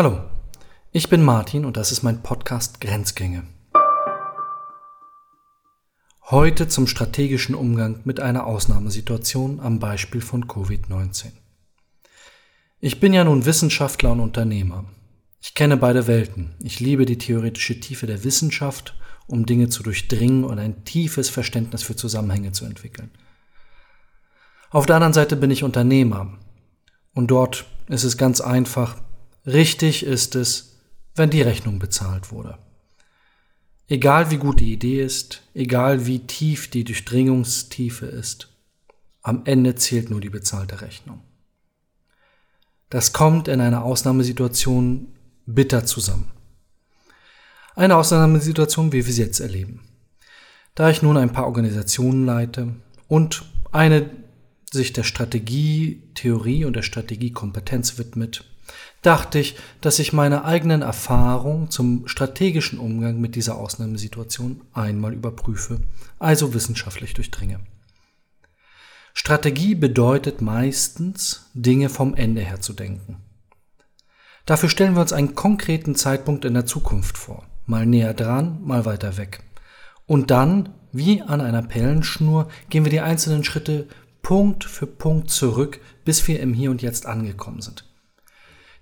Hallo, ich bin Martin und das ist mein Podcast Grenzgänge. Heute zum strategischen Umgang mit einer Ausnahmesituation am Beispiel von Covid-19. Ich bin ja nun Wissenschaftler und Unternehmer. Ich kenne beide Welten. Ich liebe die theoretische Tiefe der Wissenschaft, um Dinge zu durchdringen und ein tiefes Verständnis für Zusammenhänge zu entwickeln. Auf der anderen Seite bin ich Unternehmer. Und dort ist es ganz einfach, richtig ist es, wenn die Rechnung bezahlt wurde. Egal wie gut die Idee ist, egal wie tief die Durchdringungstiefe ist, am Ende zählt nur die bezahlte Rechnung. Das kommt in einer Ausnahmesituation bitter zusammen. Eine Ausnahmesituation, wie wir sie jetzt erleben. Da ich nun ein paar Organisationen leite und eine sich der Strategietheorie und der Strategiekompetenz widmet, dachte ich, dass ich meine eigenen Erfahrungen zum strategischen Umgang mit dieser Ausnahmesituation einmal überprüfe, also wissenschaftlich durchdringe. Strategie bedeutet meistens, Dinge vom Ende her zu denken. Dafür stellen wir uns einen konkreten Zeitpunkt in der Zukunft vor, mal näher dran, mal weiter weg. Und dann, wie an einer Perlenschnur, gehen wir die einzelnen Schritte Punkt für Punkt zurück, bis wir im Hier und Jetzt angekommen sind.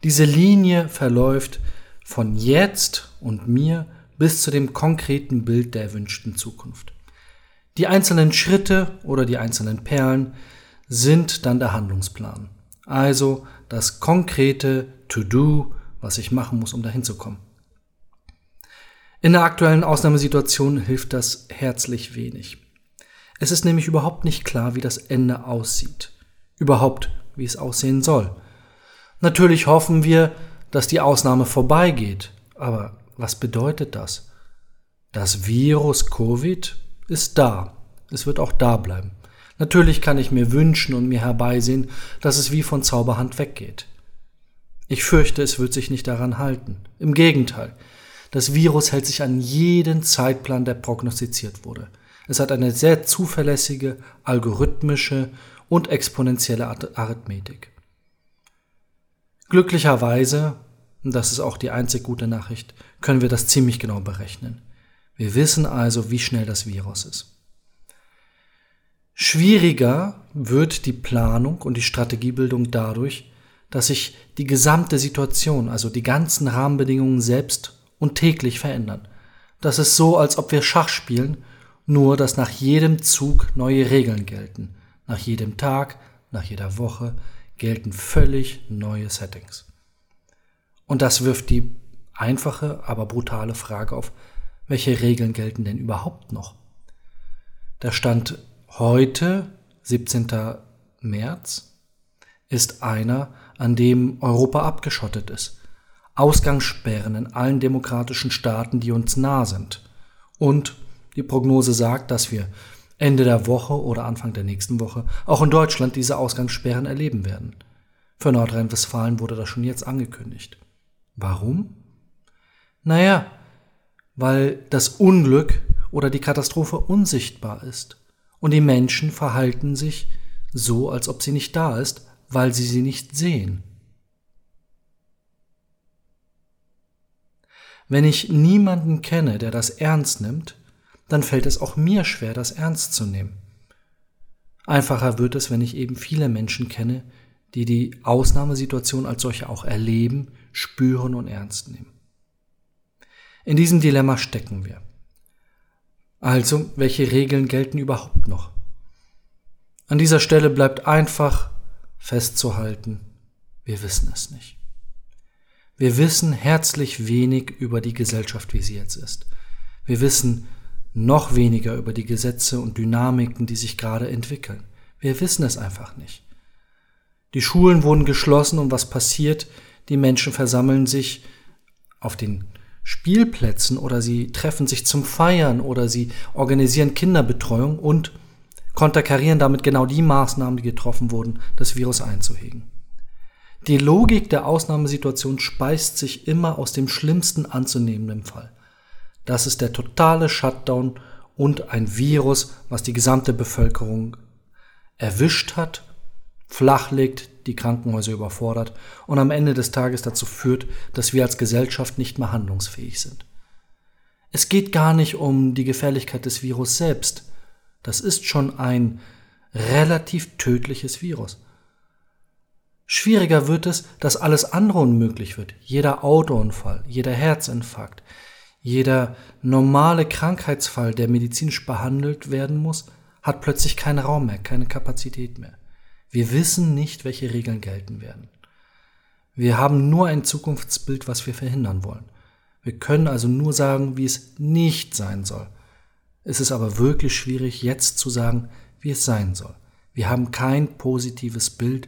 Diese Linie verläuft von jetzt und mir bis zu dem konkreten Bild der erwünschten Zukunft. Die einzelnen Schritte oder die einzelnen Perlen sind dann der Handlungsplan. Also das konkrete To-Do, was ich machen muss, um dahin zu kommen. In der aktuellen Ausnahmesituation hilft das herzlich wenig. Es ist nämlich überhaupt nicht klar, wie das Ende aussieht. Überhaupt, wie es aussehen soll. Natürlich hoffen wir, dass die Ausnahme vorbeigeht. Aber was bedeutet das? Das Virus Covid ist da. Es wird auch da bleiben. Natürlich kann ich mir wünschen und mir herbeisehen, dass es wie von Zauberhand weggeht. Ich fürchte, es wird sich nicht daran halten. Im Gegenteil, das Virus hält sich an jeden Zeitplan, der prognostiziert wurde. Es hat eine sehr zuverlässige, algorithmische und exponentielle Arithmetik. Glücklicherweise, und das ist auch die einzig gute Nachricht, können wir das ziemlich genau berechnen. Wir wissen also, wie schnell das Virus ist. Schwieriger wird die Planung und die Strategiebildung dadurch, dass sich die gesamte Situation, also die ganzen Rahmenbedingungen selbst und täglich verändern. Das ist so, als ob wir Schach spielen, nur dass nach jedem Zug neue Regeln gelten, nach jedem Tag, nach jeder Woche, gelten völlig neue Settings. Und das wirft die einfache, aber brutale Frage auf, welche Regeln gelten denn überhaupt noch? Der Stand heute, 17. März, ist einer, an dem Europa abgeschottet ist. Ausgangssperren in allen demokratischen Staaten, die uns nah sind. Und die Prognose sagt, dass wir Ende der Woche oder Anfang der nächsten Woche auch in Deutschland diese Ausgangssperren erleben werden. Für Nordrhein-Westfalen wurde das schon jetzt angekündigt. Warum? Naja, weil das Unglück oder die Katastrophe unsichtbar ist und die Menschen verhalten sich so, als ob sie nicht da ist, weil sie sie nicht sehen. Wenn ich niemanden kenne, der das ernst nimmt, dann fällt es auch mir schwer, das ernst zu nehmen. Einfacher wird es, wenn ich eben viele Menschen kenne, die die Ausnahmesituation als solche auch erleben, spüren und ernst nehmen. In diesem Dilemma stecken wir. Also, welche Regeln gelten überhaupt noch? An dieser Stelle bleibt einfach festzuhalten, wir wissen es nicht. Wir wissen herzlich wenig über die Gesellschaft, wie sie jetzt ist. Wir wissen noch weniger über die Gesetze und Dynamiken, die sich gerade entwickeln. Wir wissen es einfach nicht. Die Schulen wurden geschlossen und was passiert? Die Menschen versammeln sich auf den Spielplätzen oder sie treffen sich zum Feiern oder sie organisieren Kinderbetreuung und konterkarieren damit genau die Maßnahmen, die getroffen wurden, das Virus einzuhegen. Die Logik der Ausnahmesituation speist sich immer aus dem schlimmsten anzunehmenden Fall. Das ist der totale Shutdown und ein Virus, was die gesamte Bevölkerung erwischt hat, flachlegt, die Krankenhäuser überfordert und am Ende des Tages dazu führt, dass wir als Gesellschaft nicht mehr handlungsfähig sind. Es geht gar nicht um die Gefährlichkeit des Virus selbst. Das ist schon ein relativ tödliches Virus. Schwieriger wird es, dass alles andere unmöglich wird. Jeder Autounfall, jeder Herzinfarkt, jeder normale Krankheitsfall, der medizinisch behandelt werden muss, hat plötzlich keinen Raum mehr, keine Kapazität mehr. Wir wissen nicht, welche Regeln gelten werden. Wir haben nur ein Zukunftsbild, was wir verhindern wollen. Wir können also nur sagen, wie es nicht sein soll. Es ist aber wirklich schwierig, jetzt zu sagen, wie es sein soll. Wir haben kein positives Bild,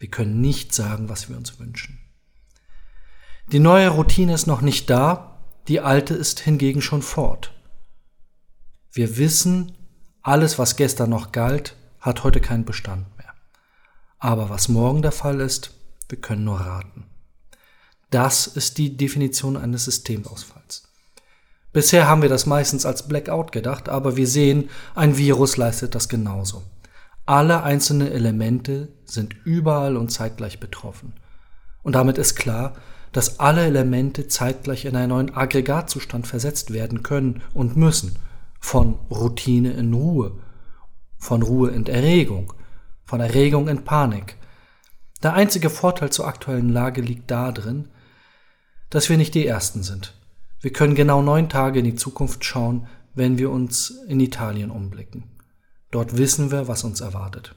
wir können nicht sagen, was wir uns wünschen. Die neue Routine ist noch nicht da, die alte ist hingegen schon fort. Wir wissen, alles, was gestern noch galt, hat heute keinen Bestand mehr. Aber was morgen der Fall ist, wir können nur raten. Das ist die Definition eines Systemausfalls. Bisher haben wir das meistens als Blackout gedacht, aber wir sehen, ein Virus leistet das genauso. Alle einzelnen Elemente sind überall und zeitgleich betroffen. Und damit ist klar, dass alle Elemente zeitgleich in einen neuen Aggregatzustand versetzt werden können und müssen. Von Routine in Ruhe, von Ruhe in Erregung, von Erregung in Panik. Der einzige Vorteil zur aktuellen Lage liegt darin, dass wir nicht die Ersten sind. Wir können genau neun Tage in die Zukunft schauen, wenn wir uns in Italien umblicken. Dort wissen wir, was uns erwartet.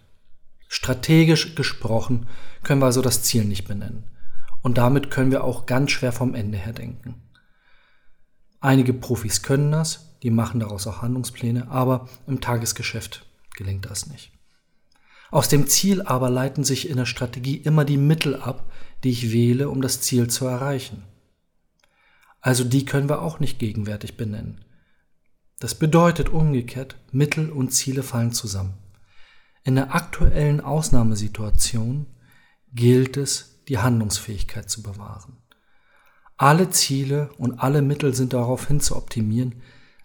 Strategisch gesprochen können wir also das Ziel nicht benennen. Und damit können wir auch ganz schwer vom Ende her denken. Einige Profis können das, die machen daraus auch Handlungspläne, aber im Tagesgeschäft gelingt das nicht. Aus dem Ziel aber leiten sich in der Strategie immer die Mittel ab, die ich wähle, um das Ziel zu erreichen. Also die können wir auch nicht gegenwärtig benennen. Das bedeutet umgekehrt, Mittel und Ziele fallen zusammen. In der aktuellen Ausnahmesituation gilt es, die Handlungsfähigkeit zu bewahren. Alle Ziele und alle Mittel sind darauf hin zu optimieren,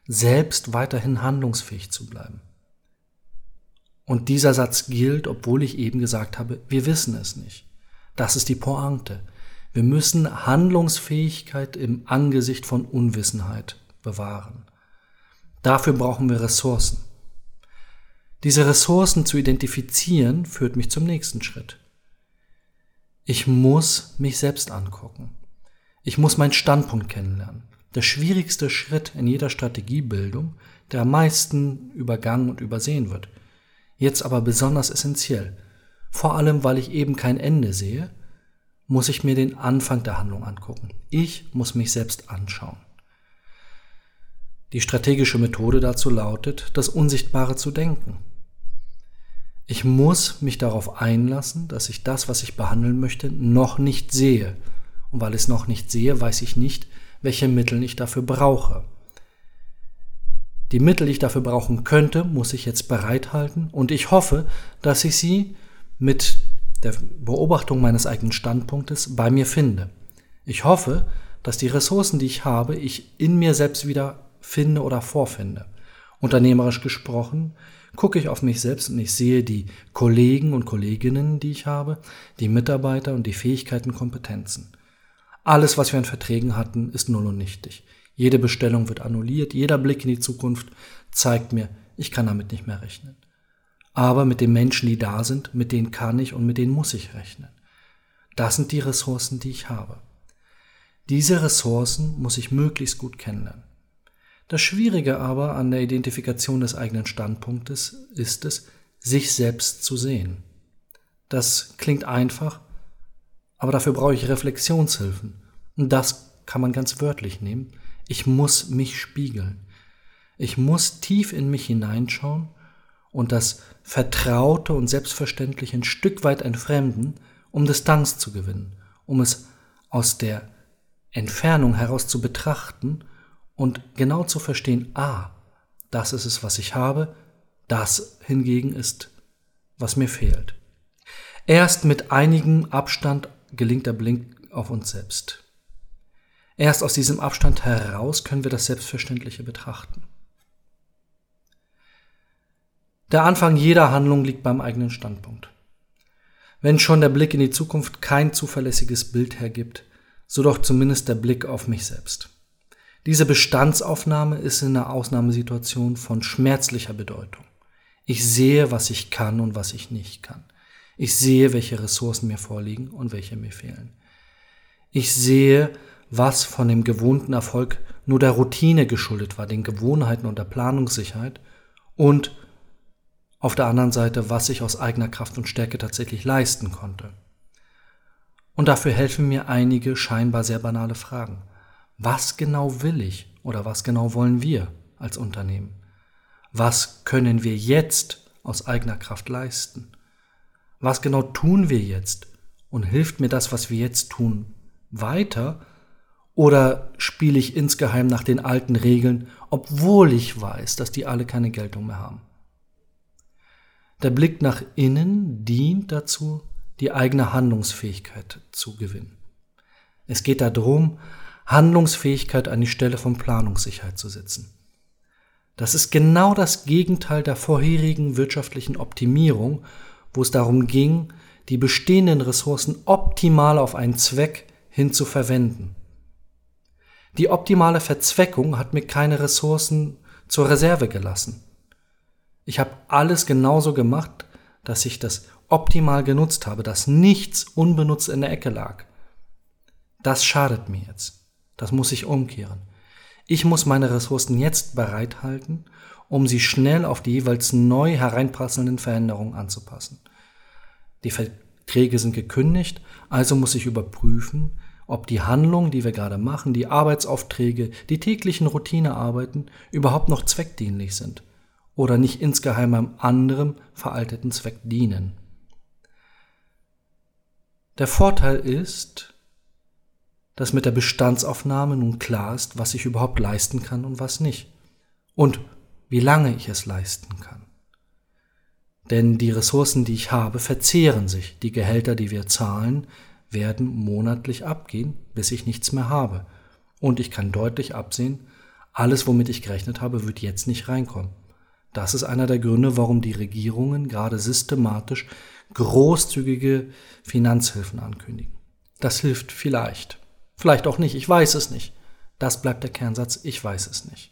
selbst weiterhin handlungsfähig zu bleiben. Und dieser Satz gilt, obwohl ich eben gesagt habe, wir wissen es nicht. Das ist die Pointe. Wir müssen Handlungsfähigkeit im Angesicht von Unwissenheit bewahren. Dafür brauchen wir Ressourcen. Diese Ressourcen zu identifizieren führt mich zum nächsten Schritt. Ich muss mich selbst angucken. Ich muss meinen Standpunkt kennenlernen. Der schwierigste Schritt in jeder Strategiebildung, der am meisten übergangen und übersehen wird. Jetzt aber besonders essentiell. Vor allem, weil ich eben kein Ende sehe, muss ich mir den Anfang der Handlung angucken. Ich muss mich selbst anschauen. Die strategische Methode dazu lautet, das Unsichtbare zu denken. Ich muss mich darauf einlassen, dass ich das, was ich behandeln möchte, noch nicht sehe. Und weil ich es noch nicht sehe, weiß ich nicht, welche Mittel ich dafür brauche. Die Mittel, die ich dafür brauchen könnte, muss ich jetzt bereithalten und ich hoffe, dass ich sie mit der Beobachtung meines eigenen Standpunktes bei mir finde. Ich hoffe, dass die Ressourcen, die ich habe, ich in mir selbst wieder finde oder vorfinde. Unternehmerisch gesprochen gucke ich auf mich selbst und ich sehe die Kollegen und Kolleginnen, die ich habe, die Mitarbeiter und die Fähigkeiten, Kompetenzen. Alles, was wir an Verträgen hatten, ist null und nichtig. Jede Bestellung wird annulliert, jeder Blick in die Zukunft zeigt mir, ich kann damit nicht mehr rechnen. Aber mit den Menschen, die da sind, mit denen kann ich und mit denen muss ich rechnen. Das sind die Ressourcen, die ich habe. Diese Ressourcen muss ich möglichst gut kennenlernen. Das Schwierige aber an der Identifikation des eigenen Standpunktes ist es, sich selbst zu sehen. Das klingt einfach, aber dafür brauche ich Reflexionshilfen. Und das kann man ganz wörtlich nehmen. Ich muss mich spiegeln. Ich muss tief in mich hineinschauen und das Vertraute und Selbstverständliche ein Stück weit entfremden, um Distanz zu gewinnen, um es aus der Entfernung heraus zu betrachten und genau zu verstehen, ah, das ist es, was ich habe, das hingegen ist, was mir fehlt. Erst mit einigem Abstand gelingt der Blink auf uns selbst. Erst aus diesem Abstand heraus können wir das Selbstverständliche betrachten. Der Anfang jeder Handlung liegt beim eigenen Standpunkt. Wenn schon der Blick in die Zukunft kein zuverlässiges Bild hergibt, so doch zumindest der Blick auf mich selbst. Diese Bestandsaufnahme ist in einer Ausnahmesituation von schmerzlicher Bedeutung. Ich sehe, was ich kann und was ich nicht kann. Ich sehe, welche Ressourcen mir vorliegen und welche mir fehlen. Ich sehe, was von dem gewohnten Erfolg nur der Routine geschuldet war, den Gewohnheiten und der Planungssicherheit und auf der anderen Seite, was ich aus eigener Kraft und Stärke tatsächlich leisten konnte. Und dafür helfen mir einige scheinbar sehr banale Fragen. Was genau will ich oder was genau wollen wir als Unternehmen? Was können wir jetzt aus eigener Kraft leisten? Was genau tun wir jetzt? Und hilft mir das, was wir jetzt tun, weiter? Oder spiele ich insgeheim nach den alten Regeln, obwohl ich weiß, dass die alle keine Geltung mehr haben? Der Blick nach innen dient dazu, die eigene Handlungsfähigkeit zu gewinnen. Es geht darum, Handlungsfähigkeit an die Stelle von Planungssicherheit zu setzen. Das ist genau das Gegenteil der vorherigen wirtschaftlichen Optimierung, wo es darum ging, die bestehenden Ressourcen optimal auf einen Zweck hin zu verwenden. Die optimale Verzweckung hat mir keine Ressourcen zur Reserve gelassen. Ich habe alles genauso gemacht, dass ich das optimal genutzt habe, dass nichts unbenutzt in der Ecke lag. Das schadet mir jetzt. Das muss ich umkehren. Ich muss meine Ressourcen jetzt bereithalten, um sie schnell auf die jeweils neu hereinprasselnden Veränderungen anzupassen. Die Verträge sind gekündigt, also muss ich überprüfen, ob die Handlungen, die wir gerade machen, die Arbeitsaufträge, die täglichen Routinearbeiten überhaupt noch zweckdienlich sind oder nicht insgeheim einem anderen veralteten Zweck dienen. Der Vorteil ist, dass mit der Bestandsaufnahme nun klar ist, was ich überhaupt leisten kann und was nicht. Und wie lange ich es leisten kann. Denn die Ressourcen, die ich habe, verzehren sich. Die Gehälter, die wir zahlen, werden monatlich abgehen, bis ich nichts mehr habe. Und ich kann deutlich absehen, alles, womit ich gerechnet habe, wird jetzt nicht reinkommen. Das ist einer der Gründe, warum die Regierungen gerade systematisch großzügige Finanzhilfen ankündigen. Das hilft vielleicht. Vielleicht auch nicht. Ich weiß es nicht. Das bleibt der Kernsatz. Ich weiß es nicht.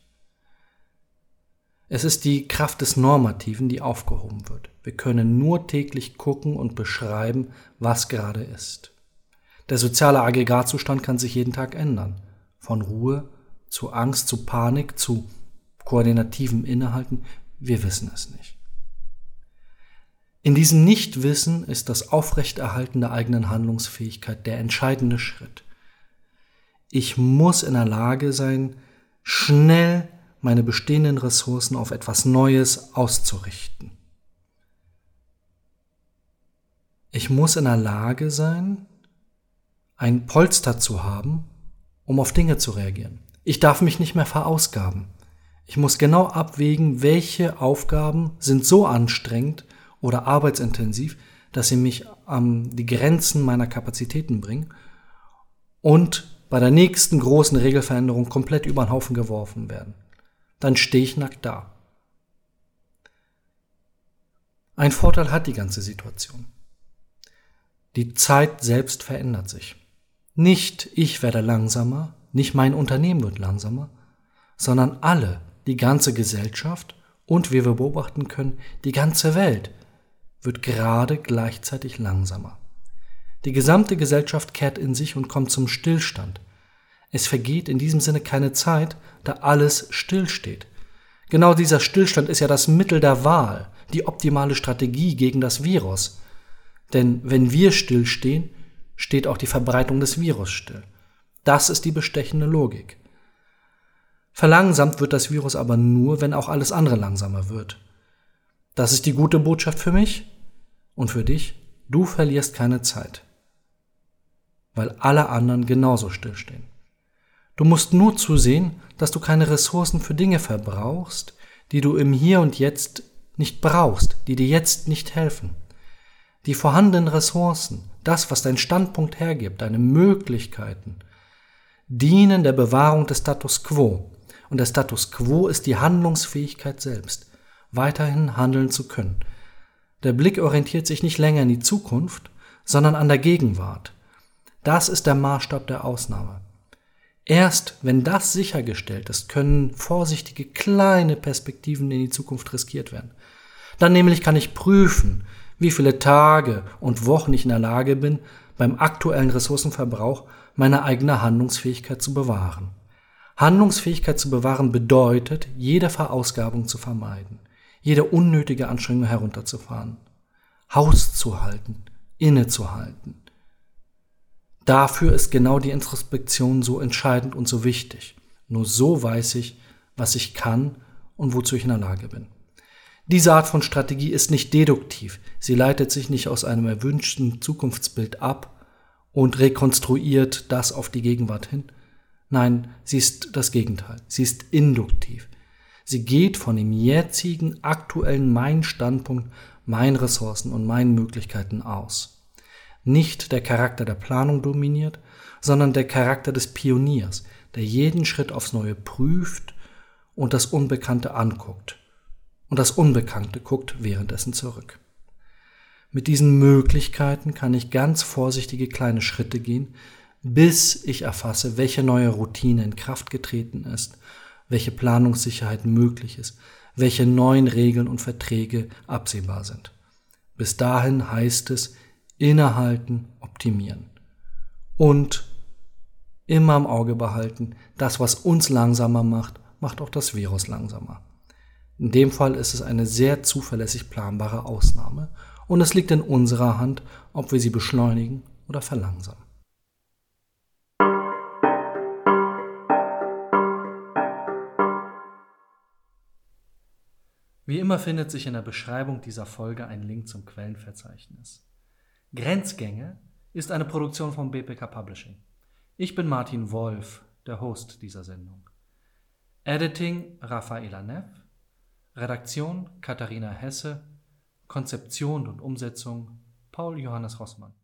Es ist die Kraft des Normativen, die aufgehoben wird. Wir können nur täglich gucken und beschreiben, was gerade ist. Der soziale Aggregatzustand kann sich jeden Tag ändern. Von Ruhe zu Angst, zu Panik, zu koordinativem Innehalten. Wir wissen es nicht. In diesem Nichtwissen ist das Aufrechterhalten der eigenen Handlungsfähigkeit der entscheidende Schritt. Ich muss in der Lage sein, schnell meine bestehenden Ressourcen auf etwas Neues auszurichten. Ich muss in der Lage sein, ein Polster zu haben, um auf Dinge zu reagieren. Ich darf mich nicht mehr verausgaben. Ich muss genau abwägen, welche Aufgaben sind so anstrengend oder arbeitsintensiv, dass sie mich an die Grenzen meiner Kapazitäten bringen und bei der nächsten großen Regelveränderung komplett über den Haufen geworfen werden. Dann stehe ich nackt da. Ein Vorteil hat die ganze Situation. Die Zeit selbst verändert sich. Nicht ich werde langsamer, nicht mein Unternehmen wird langsamer, sondern alle die ganze Gesellschaft und, wie wir beobachten können, die ganze Welt wird gerade gleichzeitig langsamer. Die gesamte Gesellschaft kehrt in sich und kommt zum Stillstand. Es vergeht in diesem Sinne keine Zeit, da alles stillsteht. Genau dieser Stillstand ist ja das Mittel der Wahl, die optimale Strategie gegen das Virus. Denn wenn wir stillstehen, steht auch die Verbreitung des Virus still. Das ist die bestechende Logik. Verlangsamt wird das Virus aber nur, wenn auch alles andere langsamer wird. Das ist die gute Botschaft für mich und für dich. Du verlierst keine Zeit, weil alle anderen genauso stillstehen. Du musst nur zusehen, dass du keine Ressourcen für Dinge verbrauchst, die du im Hier und Jetzt nicht brauchst, die dir jetzt nicht helfen. Die vorhandenen Ressourcen, das, was dein Standpunkt hergibt, deine Möglichkeiten, dienen der Bewahrung des Status quo, und der Status quo ist die Handlungsfähigkeit selbst, weiterhin handeln zu können. Der Blick orientiert sich nicht länger in die Zukunft, sondern an der Gegenwart. Das ist der Maßstab der Ausnahme. Erst wenn das sichergestellt ist, können vorsichtige kleine Perspektiven in die Zukunft riskiert werden. Dann nämlich kann ich prüfen, wie viele Tage und Wochen ich in der Lage bin, beim aktuellen Ressourcenverbrauch meine eigene Handlungsfähigkeit zu bewahren. Handlungsfähigkeit zu bewahren bedeutet, jede Verausgabung zu vermeiden, jede unnötige Anstrengung herunterzufahren, Haus zu halten, innezuhalten. Dafür ist genau die Introspektion so entscheidend und so wichtig. Nur so weiß ich, was ich kann und wozu ich in der Lage bin. Diese Art von Strategie ist nicht deduktiv. Sie leitet sich nicht aus einem erwünschten Zukunftsbild ab und rekonstruiert das auf die Gegenwart hin. Nein, sie ist das Gegenteil. Sie ist induktiv. Sie geht von dem jetzigen, aktuellen mein Standpunkt, meinen Ressourcen und meinen Möglichkeiten aus. Nicht der Charakter der Planung dominiert, sondern der Charakter des Pioniers, der jeden Schritt aufs Neue prüft und das Unbekannte anguckt und das Unbekannte guckt währenddessen zurück. Mit diesen Möglichkeiten kann ich ganz vorsichtige kleine Schritte gehen, bis ich erfasse, welche neue Routine in Kraft getreten ist, welche Planungssicherheit möglich ist, welche neuen Regeln und Verträge absehbar sind. Bis dahin heißt es innehalten, optimieren. Und immer im Auge behalten, das, was uns langsamer macht, macht auch das Virus langsamer. In dem Fall ist es eine sehr zuverlässig planbare Ausnahme und es liegt in unserer Hand, ob wir sie beschleunigen oder verlangsamen. Wie immer findet sich in der Beschreibung dieser Folge ein Link zum Quellenverzeichnis. Grenzgänge ist eine Produktion von BPK Publishing. Ich bin Martin Wolf, der Host dieser Sendung. Editing Rafaela Neff Redaktion Katharina Hesse, Konzeption und Umsetzung Paul Johannes Rossmann.